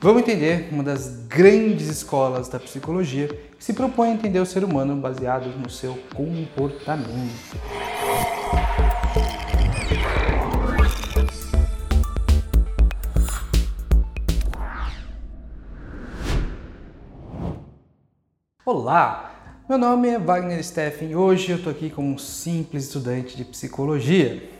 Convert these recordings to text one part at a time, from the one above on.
Vamos entender uma das grandes escolas da psicologia que se propõe a entender o ser humano baseado no seu comportamento. Olá, meu nome é Wagner Steffen e hoje eu estou aqui como um simples estudante de psicologia.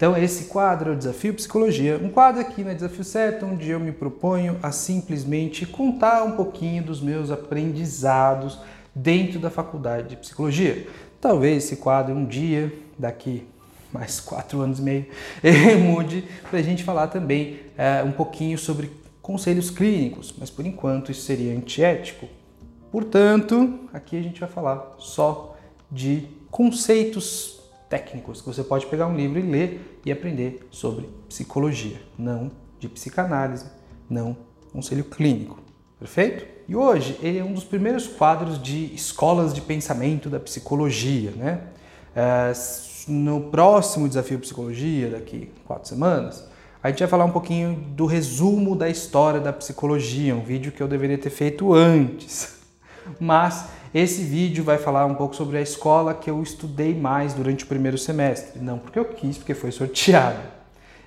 Então, esse quadro é o Desafio Psicologia, um quadro aqui na Desafio Certo, onde eu me proponho a simplesmente contar um pouquinho dos meus aprendizados dentro da faculdade de psicologia. Talvez esse quadro um dia, daqui mais quatro anos e meio, mude para a gente falar também é, um pouquinho sobre conselhos clínicos, mas por enquanto isso seria antiético. Portanto, aqui a gente vai falar só de conceitos técnicos que você pode pegar um livro e ler e aprender sobre psicologia, não de psicanálise, não conselho clínico. Perfeito? E hoje ele é um dos primeiros quadros de escolas de pensamento da psicologia, né? É, no próximo desafio psicologia, daqui quatro semanas, a gente vai falar um pouquinho do resumo da história da psicologia, um vídeo que eu deveria ter feito antes. Mas esse vídeo vai falar um pouco sobre a escola que eu estudei mais durante o primeiro semestre. Não porque eu quis, porque foi sorteado.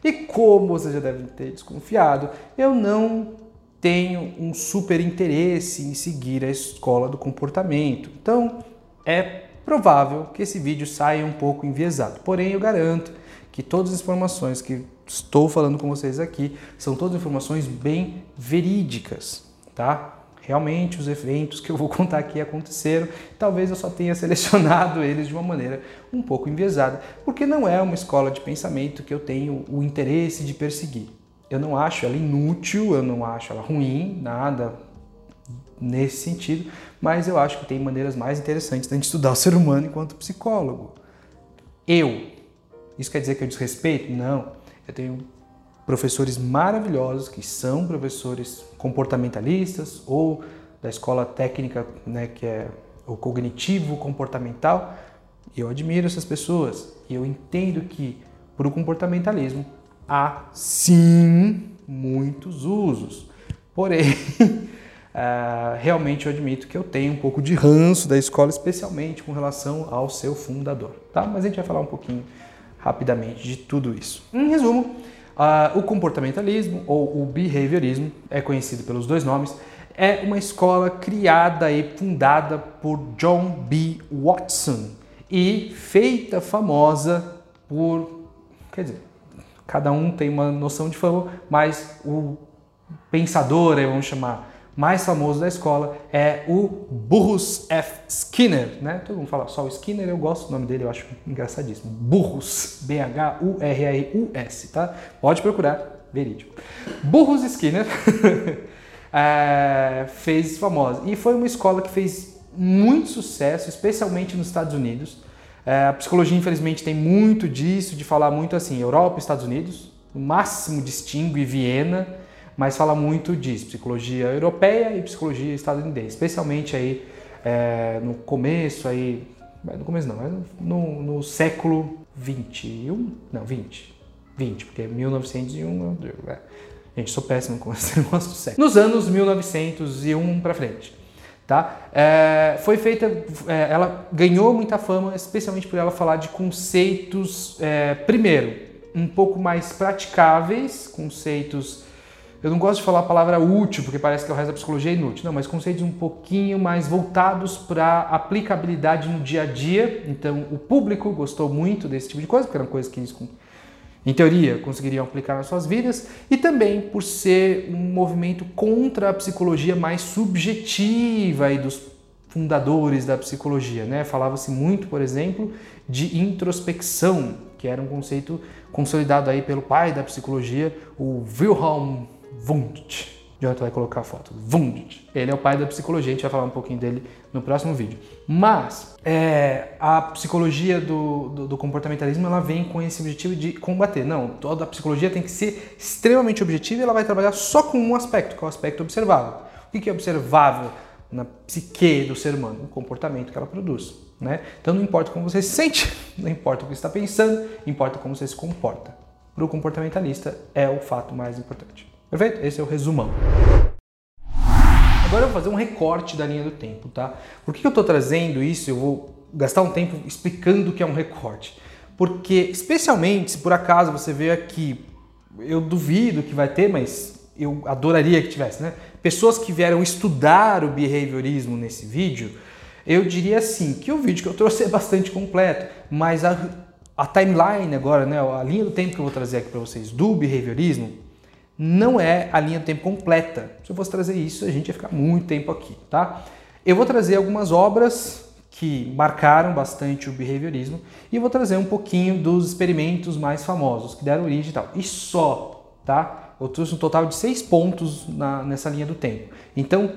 E como você já deve ter desconfiado, eu não tenho um super interesse em seguir a escola do comportamento. Então, é provável que esse vídeo saia um pouco enviesado. Porém, eu garanto que todas as informações que estou falando com vocês aqui são todas informações bem verídicas, tá? Realmente os eventos que eu vou contar aqui aconteceram. Talvez eu só tenha selecionado eles de uma maneira um pouco enviesada, porque não é uma escola de pensamento que eu tenho o interesse de perseguir. Eu não acho ela inútil, eu não acho ela ruim, nada nesse sentido, mas eu acho que tem maneiras mais interessantes de estudar o ser humano enquanto psicólogo. Eu. Isso quer dizer que eu desrespeito? Não. Eu tenho professores maravilhosos que são professores comportamentalistas ou da escola técnica, né, que é o cognitivo comportamental. Eu admiro essas pessoas e eu entendo que para o comportamentalismo há sim muitos usos. Porém, uh, realmente eu admito que eu tenho um pouco de ranço da escola, especialmente com relação ao seu fundador. Tá? Mas a gente vai falar um pouquinho rapidamente de tudo isso. Em resumo, Uh, o comportamentalismo ou o behaviorismo, é conhecido pelos dois nomes, é uma escola criada e fundada por John B. Watson e feita famosa por, quer dizer, cada um tem uma noção de fama, mas o pensador, vamos chamar, mais famoso da escola é o Burrus F. Skinner, né? Todo mundo fala só o Skinner, eu gosto do nome dele, eu acho engraçadíssimo. Burrus, B-H-U-R-R-U-S, tá? Pode procurar, verídico. Burrus Skinner é, fez famosa e foi uma escola que fez muito sucesso, especialmente nos Estados Unidos. É, a psicologia, infelizmente, tem muito disso, de falar muito assim, Europa Estados Unidos, o máximo distingue Viena, mas fala muito disso, psicologia europeia e psicologia estadunidense, especialmente aí é, no começo aí, no começo não, mas no, no século 21, não, 20, 20, porque 1901, é, gente, sou péssimo com esse negócio do século. Nos anos 1901 para frente, tá? É, foi feita, é, ela ganhou muita fama, especialmente por ela falar de conceitos, é, primeiro, um pouco mais praticáveis, conceitos eu não gosto de falar a palavra útil, porque parece que o resto da psicologia é inútil. Não, mas conceitos um pouquinho mais voltados para aplicabilidade no dia a dia. Então, o público gostou muito desse tipo de coisa, porque eram coisas que eles, em teoria, conseguiriam aplicar nas suas vidas. E também por ser um movimento contra a psicologia mais subjetiva e dos fundadores da psicologia. Né? Falava-se muito, por exemplo, de introspecção, que era um conceito consolidado aí pelo pai da psicologia, o Wilhelm Wundt. Jonathan vai colocar a foto. Wundt. Ele é o pai da psicologia, a gente vai falar um pouquinho dele no próximo vídeo. Mas é, a psicologia do, do, do, comportamentalismo ela vem com esse objetivo de combater. Não, toda a psicologia tem que ser extremamente objetiva e ela vai trabalhar só com um aspecto, que é o aspecto observável. O que é observável na psique do ser humano? O comportamento que ela produz. Né? Então não importa como você se sente, não importa o que você está pensando, importa como você se comporta. Para o comportamentalista é o fato mais importante. Perfeito? Esse é o resumão. Agora eu vou fazer um recorte da linha do tempo, tá? Por que eu estou trazendo isso? Eu vou gastar um tempo explicando o que é um recorte. Porque, especialmente se por acaso você vê aqui, eu duvido que vai ter, mas eu adoraria que tivesse, né? Pessoas que vieram estudar o behaviorismo nesse vídeo, eu diria assim, que o vídeo que eu trouxe é bastante completo, mas a, a timeline agora, né, a linha do tempo que eu vou trazer aqui para vocês do behaviorismo, não é a linha do tempo completa. Se eu fosse trazer isso, a gente ia ficar muito tempo aqui, tá? Eu vou trazer algumas obras que marcaram bastante o behaviorismo e vou trazer um pouquinho dos experimentos mais famosos que deram origem e tal. E só, tá? Eu trouxe um total de seis pontos na, nessa linha do tempo. Então,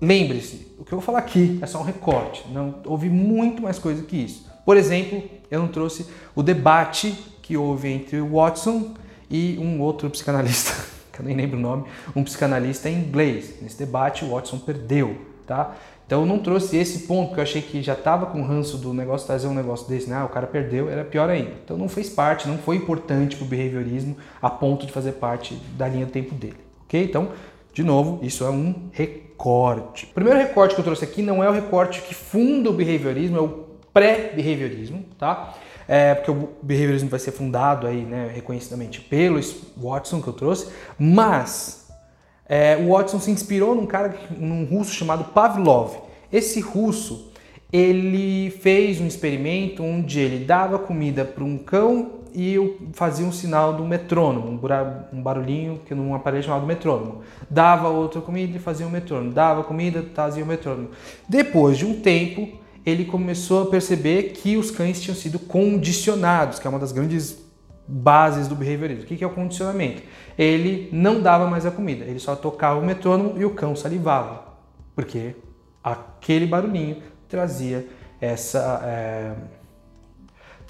lembre-se, o que eu vou falar aqui é só um recorte. Não houve muito mais coisa que isso. Por exemplo, eu não trouxe o debate que houve entre o Watson e um outro psicanalista que eu nem lembro o nome, um psicanalista em inglês. Nesse debate, o Watson perdeu, tá? Então eu não trouxe esse ponto, porque eu achei que já estava com ranço do negócio trazer um negócio desse, né? Ah, o cara perdeu, era pior ainda. Então não fez parte, não foi importante para o behaviorismo a ponto de fazer parte da linha do tempo dele, ok? Então, de novo, isso é um recorte. O primeiro recorte que eu trouxe aqui não é o recorte que funda o behaviorismo, é o pré-behaviorismo, tá? É, porque o behaviorismo vai ser fundado aí, né, reconhecidamente pelo Watson que eu trouxe, mas é, o Watson se inspirou num cara, num russo chamado Pavlov. Esse russo, ele fez um experimento onde ele dava comida para um cão e fazia um sinal do metrônomo, um barulhinho que num aparelho chamado metrônomo. Dava outra comida e fazia um metrônomo. Dava comida, fazia um metrônomo. Depois de um tempo, ele começou a perceber que os cães tinham sido condicionados, que é uma das grandes bases do behaviorismo. O que é o condicionamento? Ele não dava mais a comida, ele só tocava o metrônomo e o cão salivava, porque aquele barulhinho trazia essa é,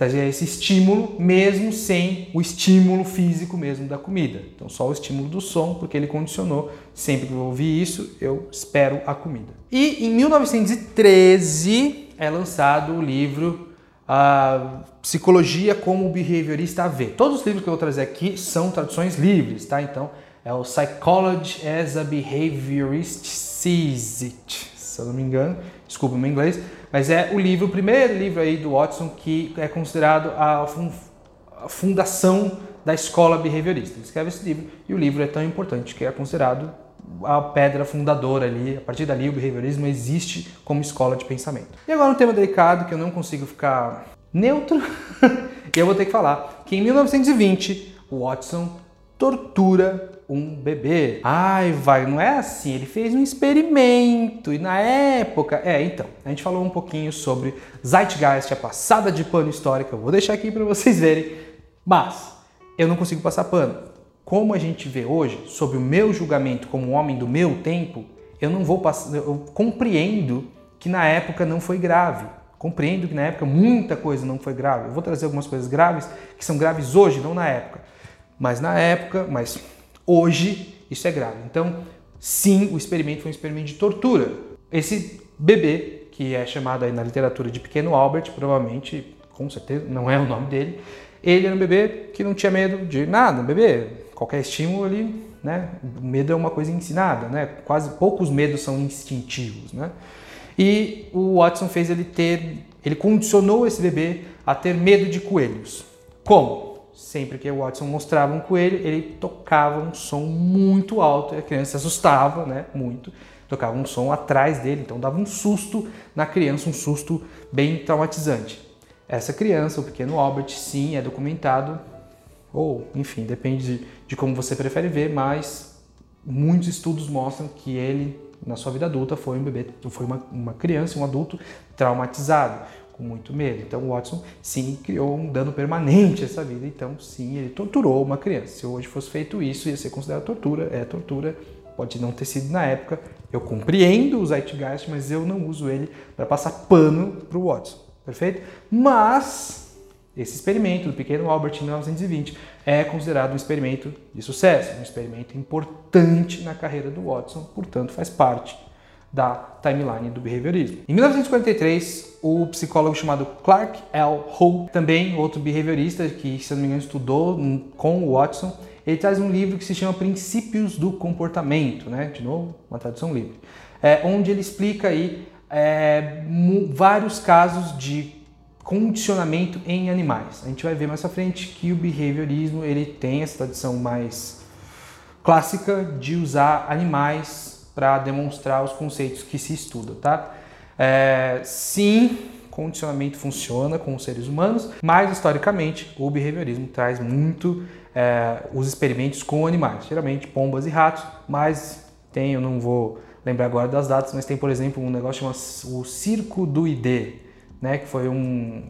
trazia esse estímulo mesmo sem o estímulo físico mesmo da comida. Então só o estímulo do som, porque ele condicionou sempre que eu ouvir isso, eu espero a comida. E em 1913 é lançado o livro a Psicologia como o Behaviorista vê. Todos os livros que eu vou trazer aqui são traduções livres, tá? Então é o Psychology as a Behaviorist Sees It, se eu não me engano, desculpa o meu inglês, mas é o livro, o primeiro livro aí do Watson que é considerado a fundação da escola behaviorista. Ele escreve esse livro e o livro é tão importante que é considerado a pedra fundadora ali. A partir dali, o behaviorismo existe como escola de pensamento. E agora um tema delicado que eu não consigo ficar neutro, e eu vou ter que falar que em 1920 o Watson tortura um bebê. Ai, vai, não é assim. Ele fez um experimento e na época, é, então, a gente falou um pouquinho sobre Zeitgeist, a passada de pano histórica. Eu vou deixar aqui para vocês verem, mas eu não consigo passar pano como a gente vê hoje, sob o meu julgamento como homem do meu tempo, eu não vou passar, eu compreendo que na época não foi grave. Compreendo que na época muita coisa não foi grave. Eu vou trazer algumas coisas graves que são graves hoje, não na época. Mas na época, mas hoje isso é grave. Então, sim, o experimento foi um experimento de tortura. Esse bebê, que é chamado aí na literatura de Pequeno Albert, provavelmente, com certeza, não é o nome dele, ele era um bebê que não tinha medo de nada, um bebê qualquer estímulo ali, né? O medo é uma coisa ensinada, né? Quase poucos medos são instintivos, né? E o Watson fez ele ter, ele condicionou esse bebê a ter medo de coelhos. Como? Sempre que o Watson mostrava um coelho, ele tocava um som muito alto e a criança se assustava, né? Muito. Tocava um som atrás dele, então dava um susto na criança, um susto bem traumatizante. Essa criança, o pequeno Albert, sim, é documentado ou, enfim, depende de, de como você prefere ver, mas muitos estudos mostram que ele, na sua vida adulta, foi um bebê, foi uma, uma criança, um adulto traumatizado, com muito medo. Então, Watson, sim, criou um dano permanente a essa vida. Então, sim, ele torturou uma criança. Se hoje fosse feito isso, ia ser considerado tortura. É tortura, pode não ter sido na época. Eu compreendo o Zeitgeist, mas eu não uso ele para passar pano para o Watson. Perfeito? Mas esse experimento do pequeno Albert em 1920 é considerado um experimento de sucesso, um experimento importante na carreira do Watson, portanto faz parte da timeline do behaviorismo. Em 1943, o psicólogo chamado Clark L. Hull, também outro behaviorista que, se não me engano, estudou com o Watson, ele traz um livro que se chama Princípios do Comportamento, né? De novo, uma tradução livre, é, onde ele explica aí é, vários casos de condicionamento em animais. A gente vai ver mais à frente que o behaviorismo ele tem essa tradição mais clássica de usar animais para demonstrar os conceitos que se estuda, tá? É, sim, condicionamento funciona com os seres humanos, mas historicamente o behaviorismo traz muito é, os experimentos com animais, geralmente pombas e ratos, mas tem, eu não vou lembrar agora das datas, mas tem, por exemplo, um negócio chamado o Circo do ID, né, que foi um,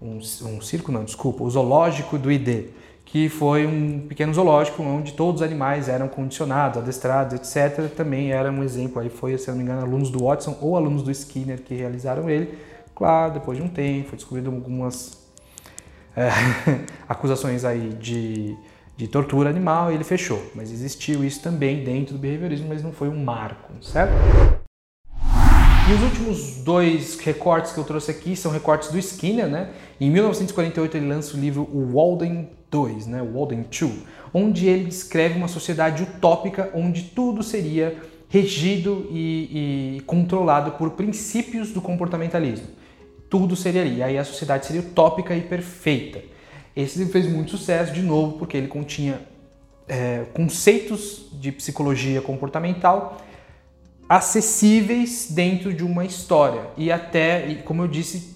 um, um circo, não, desculpa, o Zoológico do ID, que foi um pequeno zoológico onde todos os animais eram condicionados, adestrados, etc. Também era um exemplo, aí foi, se não me engano, alunos do Watson ou alunos do Skinner que realizaram ele. Claro, depois de um tempo, foi descobrido algumas é, acusações aí de, de tortura animal e ele fechou. Mas existiu isso também dentro do behaviorismo, mas não foi um marco, certo? E os últimos dois recortes que eu trouxe aqui são recortes do Skinner, né? Em 1948 ele lança o livro O Walden 2, né? Walden 2, onde ele descreve uma sociedade utópica onde tudo seria regido e, e controlado por princípios do comportamentalismo. Tudo seria ali. Aí a sociedade seria utópica e perfeita. Esse livro fez muito sucesso, de novo, porque ele continha é, conceitos de psicologia comportamental acessíveis dentro de uma história. E até, como eu disse,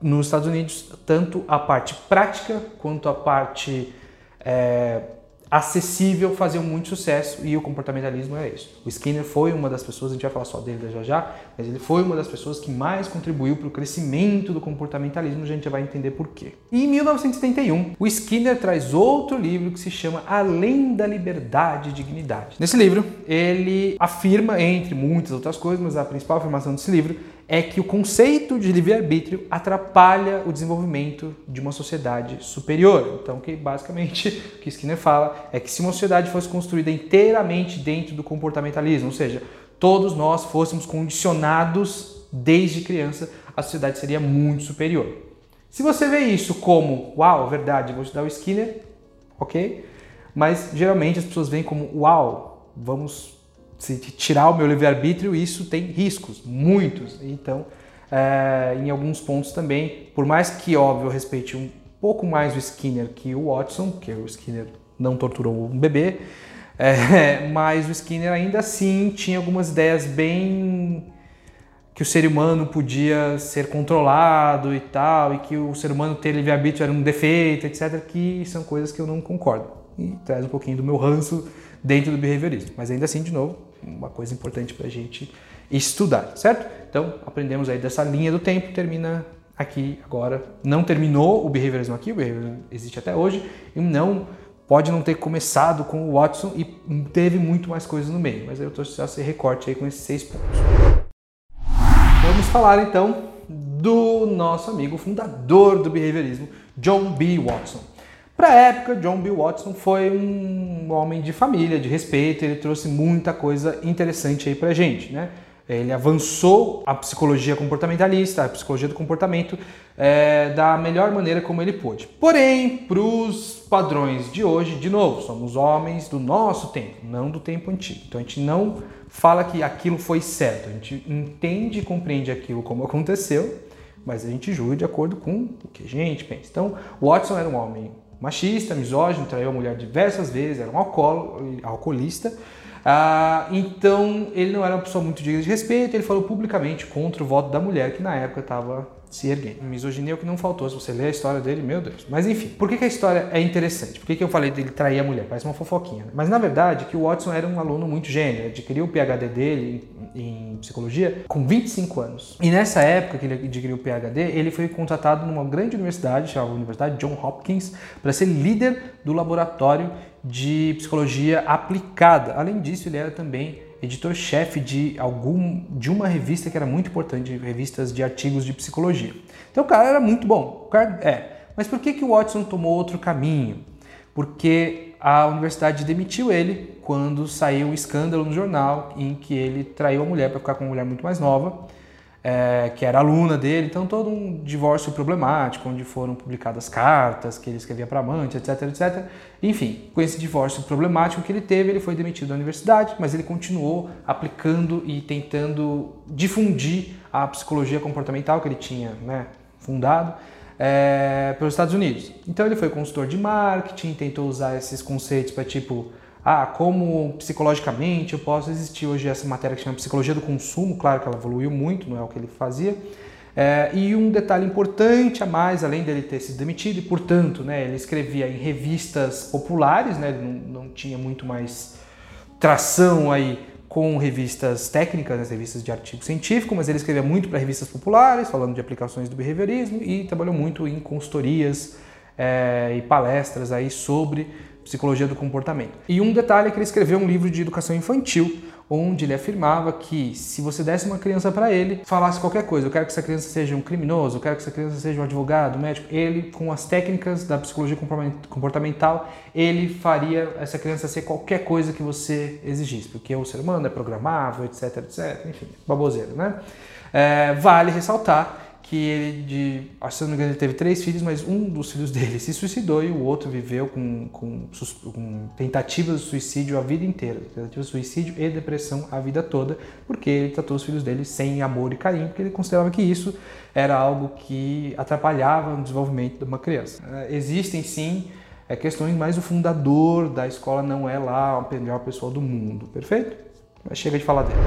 nos Estados Unidos, tanto a parte prática quanto a parte é, acessível faziam muito sucesso e o comportamentalismo é isso. O Skinner foi uma das pessoas, a gente vai falar só dele já já, mas ele foi uma das pessoas que mais contribuiu para o crescimento do comportamentalismo, a gente vai entender por quê. E em 1971, o Skinner traz outro livro que se chama Além da Liberdade e Dignidade. Nesse livro, ele afirma, entre muitas outras coisas, mas a principal afirmação desse livro é que o conceito de livre-arbítrio atrapalha o desenvolvimento de uma sociedade superior. Então, que basicamente o que Skinner fala é que se uma sociedade fosse construída inteiramente dentro do comportamentalismo, ou seja, todos nós fôssemos condicionados desde criança, a sociedade seria muito superior. Se você vê isso como, uau, verdade, vou estudar o Skinner, ok? Mas geralmente as pessoas veem como, uau, vamos se tirar o meu livre-arbítrio, isso tem riscos, muitos. Então, é, em alguns pontos também, por mais que, óbvio, eu respeite um pouco mais o Skinner que o Watson, que o Skinner não torturou um bebê, é, mas o Skinner ainda assim tinha algumas ideias bem que o ser humano podia ser controlado e tal, e que o ser humano ter livre-arbítrio era um defeito, etc., que são coisas que eu não concordo. E traz um pouquinho do meu ranço dentro do behaviorismo. Mas ainda assim, de novo, uma coisa importante para a gente estudar, certo? Então, aprendemos aí dessa linha do tempo, termina aqui agora. Não terminou o behaviorismo aqui, o behaviorismo existe até hoje, e não pode não ter começado com o Watson e teve muito mais coisas no meio, mas eu trouxe esse recorte aí com esses seis pontos. Vamos falar então do nosso amigo fundador do behaviorismo, John B. Watson. Para a época, John B. Watson foi um homem de família, de respeito, ele trouxe muita coisa interessante aí para gente, né? Ele avançou a psicologia comportamentalista, a psicologia do comportamento, é, da melhor maneira como ele pôde. Porém, para os padrões de hoje, de novo, somos homens do nosso tempo, não do tempo antigo. Então a gente não fala que aquilo foi certo, a gente entende e compreende aquilo como aconteceu, mas a gente julga de acordo com o que a gente pensa. Então, Watson era um homem machista, misógino, traiu a mulher diversas vezes, era um alcoolista. Ah, então ele não era uma pessoa muito digna de respeito, ele falou publicamente contra o voto da mulher, que na época estava se erguendo. Misoginia é o que não faltou, se você ler a história dele, meu Deus. Mas enfim, por que, que a história é interessante? Por que, que eu falei dele trair a mulher? Parece uma fofoquinha. Né? Mas na verdade, que o Watson era um aluno muito gênio, adquiriu o PhD dele em psicologia com 25 anos. E nessa época que ele adquiriu o PhD, ele foi contratado numa grande universidade, chamada Universidade John Hopkins, para ser líder do laboratório de psicologia aplicada. Além disso, ele era também editor-chefe de algum de uma revista que era muito importante, revistas de artigos de psicologia. Então o cara era muito bom. Cara, é. Mas por que que o Watson tomou outro caminho? Porque a universidade demitiu ele quando saiu o escândalo no jornal em que ele traiu a mulher para ficar com uma mulher muito mais nova é, que era aluna dele, então todo um divórcio problemático, onde foram publicadas cartas que ele escrevia para amante, etc, etc. Enfim, com esse divórcio problemático que ele teve, ele foi demitido da universidade, mas ele continuou aplicando e tentando difundir a psicologia comportamental que ele tinha né, fundado é, pelos Estados Unidos. Então ele foi consultor de marketing, tentou usar esses conceitos para tipo ah, como psicologicamente eu posso existir hoje essa matéria que chama psicologia do consumo, claro que ela evoluiu muito, não é o que ele fazia. É, e um detalhe importante a mais, além dele ter sido demitido, e portanto, né, ele escrevia em revistas populares, né, não, não tinha muito mais tração aí com revistas técnicas, né, revistas de artigo científico, mas ele escrevia muito para revistas populares, falando de aplicações do behaviorismo e trabalhou muito em consultorias é, e palestras aí sobre Psicologia do Comportamento. E um detalhe é que ele escreveu um livro de educação infantil, onde ele afirmava que se você desse uma criança para ele, falasse qualquer coisa, eu quero que essa criança seja um criminoso, eu quero que essa criança seja um advogado, um médico, ele, com as técnicas da psicologia comportamental, ele faria essa criança ser qualquer coisa que você exigisse, porque o ser humano é programável, etc, etc, enfim, baboseiro, né? É, vale ressaltar que ele, de, acho que não me engano, ele teve três filhos, mas um dos filhos dele se suicidou e o outro viveu com, com, com tentativas de suicídio a vida inteira, tentativas de suicídio e depressão a vida toda, porque ele tratou os filhos dele sem amor e carinho, porque ele considerava que isso era algo que atrapalhava o desenvolvimento de uma criança. É, existem sim é, questões, mas o fundador da escola não é lá a melhor pessoa do mundo, perfeito? Mas chega de falar dele.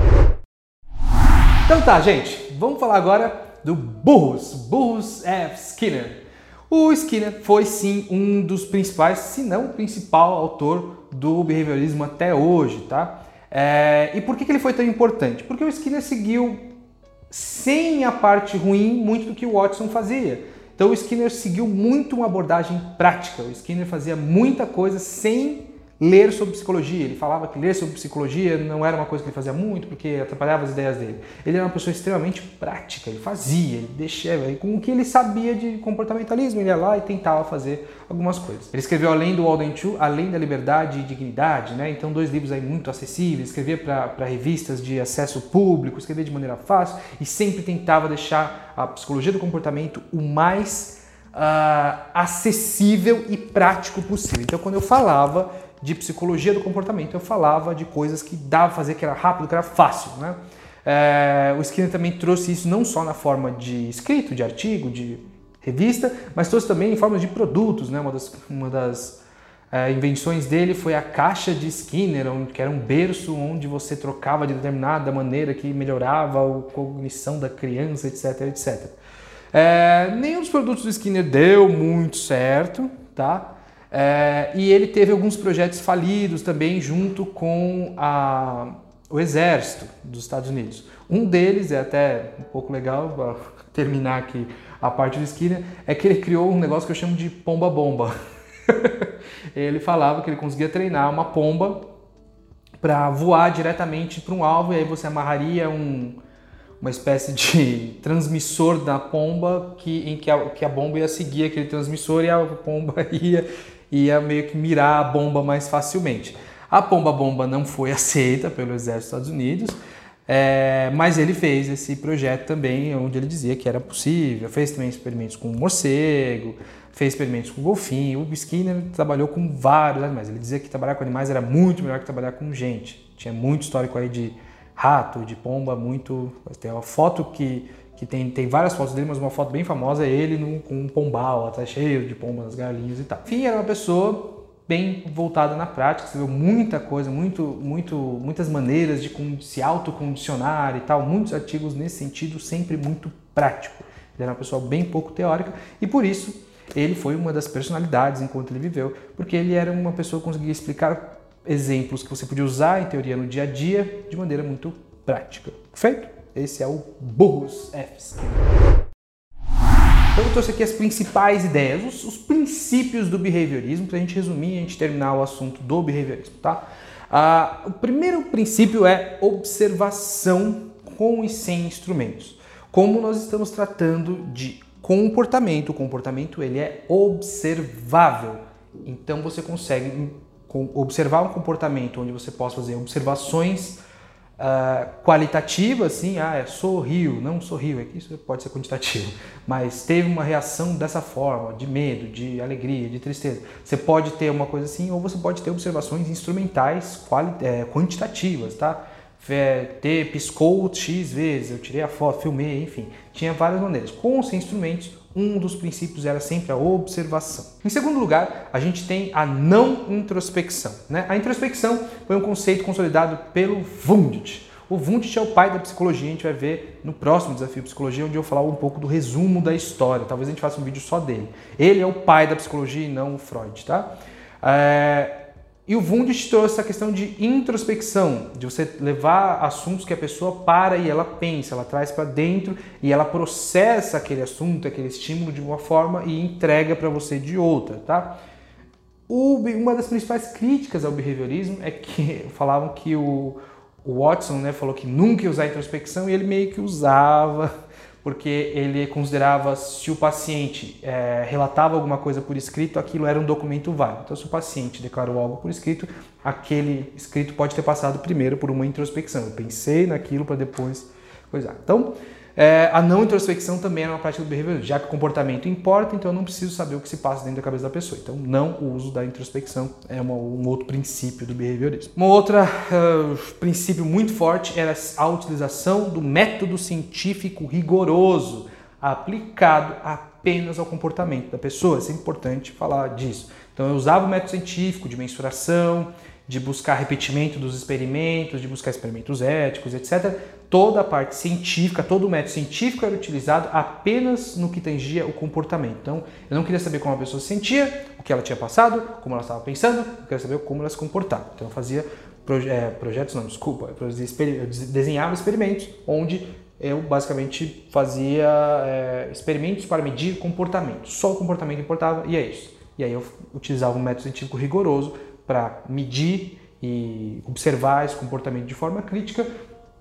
Então tá, gente, vamos falar agora do Burrus, Burrus F. Skinner. O Skinner foi sim um dos principais, se não o principal autor do behaviorismo até hoje, tá? É, e por que, que ele foi tão importante? Porque o Skinner seguiu sem a parte ruim muito do que o Watson fazia. Então o Skinner seguiu muito uma abordagem prática. O Skinner fazia muita coisa sem ler sobre psicologia. Ele falava que ler sobre psicologia não era uma coisa que ele fazia muito porque atrapalhava as ideias dele. Ele era uma pessoa extremamente prática, ele fazia, ele deixava, com o que ele sabia de comportamentalismo, ele ia lá e tentava fazer algumas coisas. Ele escreveu além do Walden Chu, além da liberdade e dignidade, né? Então dois livros aí muito acessíveis, escrevia para revistas de acesso público, escrevia de maneira fácil e sempre tentava deixar a psicologia do comportamento o mais uh, acessível e prático possível. Então quando eu falava de psicologia do comportamento. Eu falava de coisas que dava pra fazer, que era rápido, que era fácil. Né? É, o Skinner também trouxe isso não só na forma de escrito, de artigo, de revista, mas trouxe também em forma de produtos. Né? Uma das, uma das é, invenções dele foi a caixa de Skinner, que era um berço onde você trocava de determinada maneira que melhorava a cognição da criança, etc, etc. É, nenhum dos produtos do Skinner deu muito certo, tá? É, e ele teve alguns projetos falidos também junto com a, o exército dos Estados Unidos. Um deles, é até um pouco legal, para terminar aqui a parte do Skinner, é que ele criou um negócio que eu chamo de pomba-bomba. ele falava que ele conseguia treinar uma pomba para voar diretamente para um alvo e aí você amarraria um, uma espécie de transmissor da pomba que, em que a, que a bomba ia seguir aquele transmissor e a pomba ia ia meio que mirar a bomba mais facilmente. A pomba-bomba não foi aceita pelo exército dos Estados Unidos, é, mas ele fez esse projeto também, onde ele dizia que era possível, fez também experimentos com morcego, fez experimentos com golfinho. O Skinner trabalhou com vários animais. Ele dizia que trabalhar com animais era muito melhor que trabalhar com gente. Tinha muito histórico aí de rato, de pomba, muito. Tem uma foto que que tem, tem várias fotos dele, mas uma foto bem famosa é ele no, com um pombal, tá cheio de pombas, galinhas e tal. Enfim, era uma pessoa bem voltada na prática, escreveu muita coisa, muito, muito, muitas maneiras de se autocondicionar e tal, muitos artigos nesse sentido, sempre muito prático. Ele era uma pessoa bem pouco teórica e por isso ele foi uma das personalidades enquanto ele viveu, porque ele era uma pessoa que conseguia explicar exemplos que você podia usar em teoria no dia a dia de maneira muito prática. Feito? Esse é o Burros Fs. Então eu trouxe aqui as principais ideias, os, os princípios do behaviorismo, para a gente resumir e a gente terminar o assunto do behaviorismo, tá? Ah, o primeiro princípio é observação com e sem instrumentos. Como nós estamos tratando de comportamento, o comportamento ele é observável. Então você consegue observar um comportamento onde você possa fazer observações uh, qualitativas, assim, ah, é sorriu, não sorriu, é que isso pode ser quantitativo, mas teve uma reação dessa forma, de medo, de alegria, de tristeza. Você pode ter uma coisa assim, ou você pode ter observações instrumentais é, quantitativas, tá? É, ter piscou X vezes, eu tirei a foto, filmei, enfim, tinha várias maneiras. Com os instrumentos, um dos princípios era sempre a observação. Em segundo lugar, a gente tem a não introspecção. Né? A introspecção foi um conceito consolidado pelo Wundt. O Wundt é o pai da psicologia, a gente vai ver no próximo desafio psicologia, onde eu falar um pouco do resumo da história. Talvez a gente faça um vídeo só dele. Ele é o pai da psicologia e não o Freud, tá? É, e o Wundt trouxe essa questão de introspecção, de você levar assuntos que a pessoa para e ela pensa, ela traz para dentro e ela processa aquele assunto, aquele estímulo de uma forma e entrega para você de outra, tá? O, uma das principais críticas ao behaviorismo é que falavam que o, o Watson né, falou que nunca ia usar introspecção e ele meio que usava porque ele considerava se o paciente é, relatava alguma coisa por escrito, aquilo era um documento válido. Então, se o paciente declarou algo por escrito, aquele escrito pode ter passado primeiro por uma introspecção. Eu pensei naquilo para depois coisar. Então, é, a não introspecção também é uma prática do behaviorismo, já que o comportamento importa, então eu não preciso saber o que se passa dentro da cabeça da pessoa. Então, não o uso da introspecção é uma, um outro princípio do behaviorismo. Um outro uh, princípio muito forte era a utilização do método científico rigoroso aplicado apenas ao comportamento da pessoa. Isso é importante falar disso. Então, eu usava o método científico de mensuração, de buscar repetimento dos experimentos, de buscar experimentos éticos, etc. Toda a parte científica, todo o método científico era utilizado apenas no que tangia o comportamento. Então, eu não queria saber como a pessoa se sentia, o que ela tinha passado, como ela estava pensando, eu queria saber como ela se comportava. Então, eu fazia proje é, projetos, não, desculpa, eu desenhava experimentos onde eu basicamente fazia é, experimentos para medir comportamento. Só o comportamento importava e é isso. E aí eu utilizava um método científico rigoroso para medir e observar esse comportamento de forma crítica,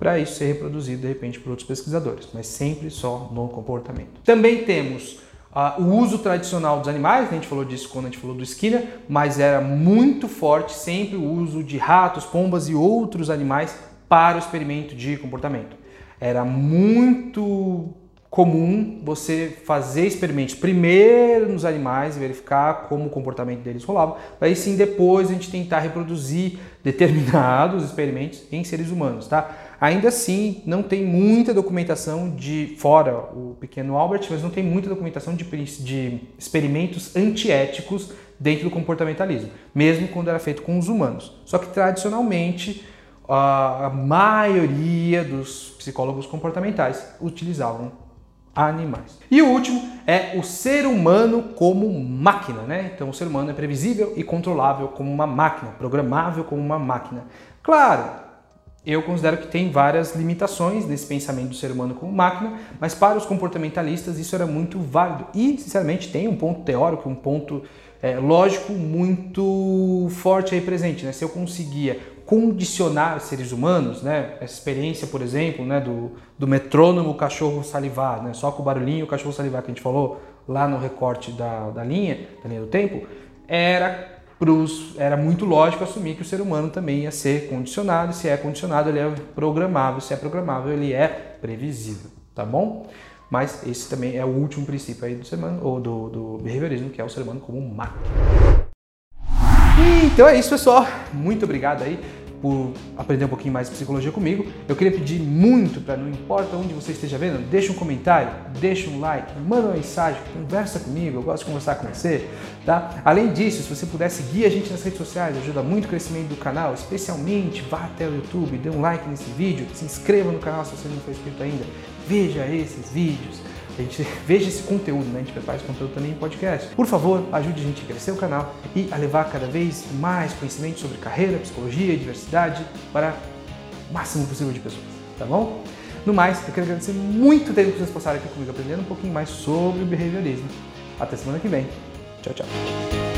para isso ser reproduzido de repente por outros pesquisadores, mas sempre só no comportamento. Também temos uh, o uso tradicional dos animais, a gente falou disso quando a gente falou do Skinner, mas era muito forte sempre o uso de ratos, pombas e outros animais para o experimento de comportamento. Era muito comum você fazer experimentos primeiro nos animais, verificar como o comportamento deles rolava, aí sim depois a gente tentar reproduzir determinados experimentos em seres humanos, tá? Ainda assim, não tem muita documentação de, fora o pequeno Albert, mas não tem muita documentação de, de experimentos antiéticos dentro do comportamentalismo, mesmo quando era feito com os humanos. Só que tradicionalmente a maioria dos psicólogos comportamentais utilizavam animais. E o último é o ser humano como máquina, né? Então o ser humano é previsível e controlável como uma máquina, programável como uma máquina. Claro, eu considero que tem várias limitações nesse pensamento do ser humano como máquina, mas para os comportamentalistas isso era muito válido e, sinceramente, tem um ponto teórico, um ponto é, lógico muito forte aí presente. Né? Se eu conseguia condicionar seres humanos, né? Essa experiência, por exemplo, né, do, do metrônomo cachorro salivar, né? Só com o barulhinho o cachorro salivar que a gente falou lá no recorte da, da linha, da linha do tempo, era pros, era muito lógico assumir que o ser humano também ia ser condicionado, se é condicionado ele é programável, se é programável ele é previsível, tá bom? Mas esse também é o último princípio aí do ser humano, ou do, do behaviorismo, que é o ser humano como máquina. Então é isso, pessoal. Muito obrigado aí por aprender um pouquinho mais de psicologia comigo. Eu queria pedir muito para não importa onde você esteja vendo, deixa um comentário, deixa um like, manda uma mensagem, conversa comigo, eu gosto de conversar com você, tá? Além disso, se você puder seguir a gente nas redes sociais, ajuda muito o crescimento do canal, especialmente vá até o YouTube, dê um like nesse vídeo, se inscreva no canal se você não for inscrito ainda, veja esses vídeos a gente veja esse conteúdo, né? A gente prepara esse conteúdo também em podcast. Por favor, ajude a gente a crescer o canal e a levar cada vez mais conhecimento sobre carreira, psicologia diversidade para o máximo possível de pessoas, tá bom? No mais, eu quero agradecer muito o tempo que vocês passaram aqui comigo aprendendo um pouquinho mais sobre o behaviorismo. Até semana que vem. Tchau, tchau.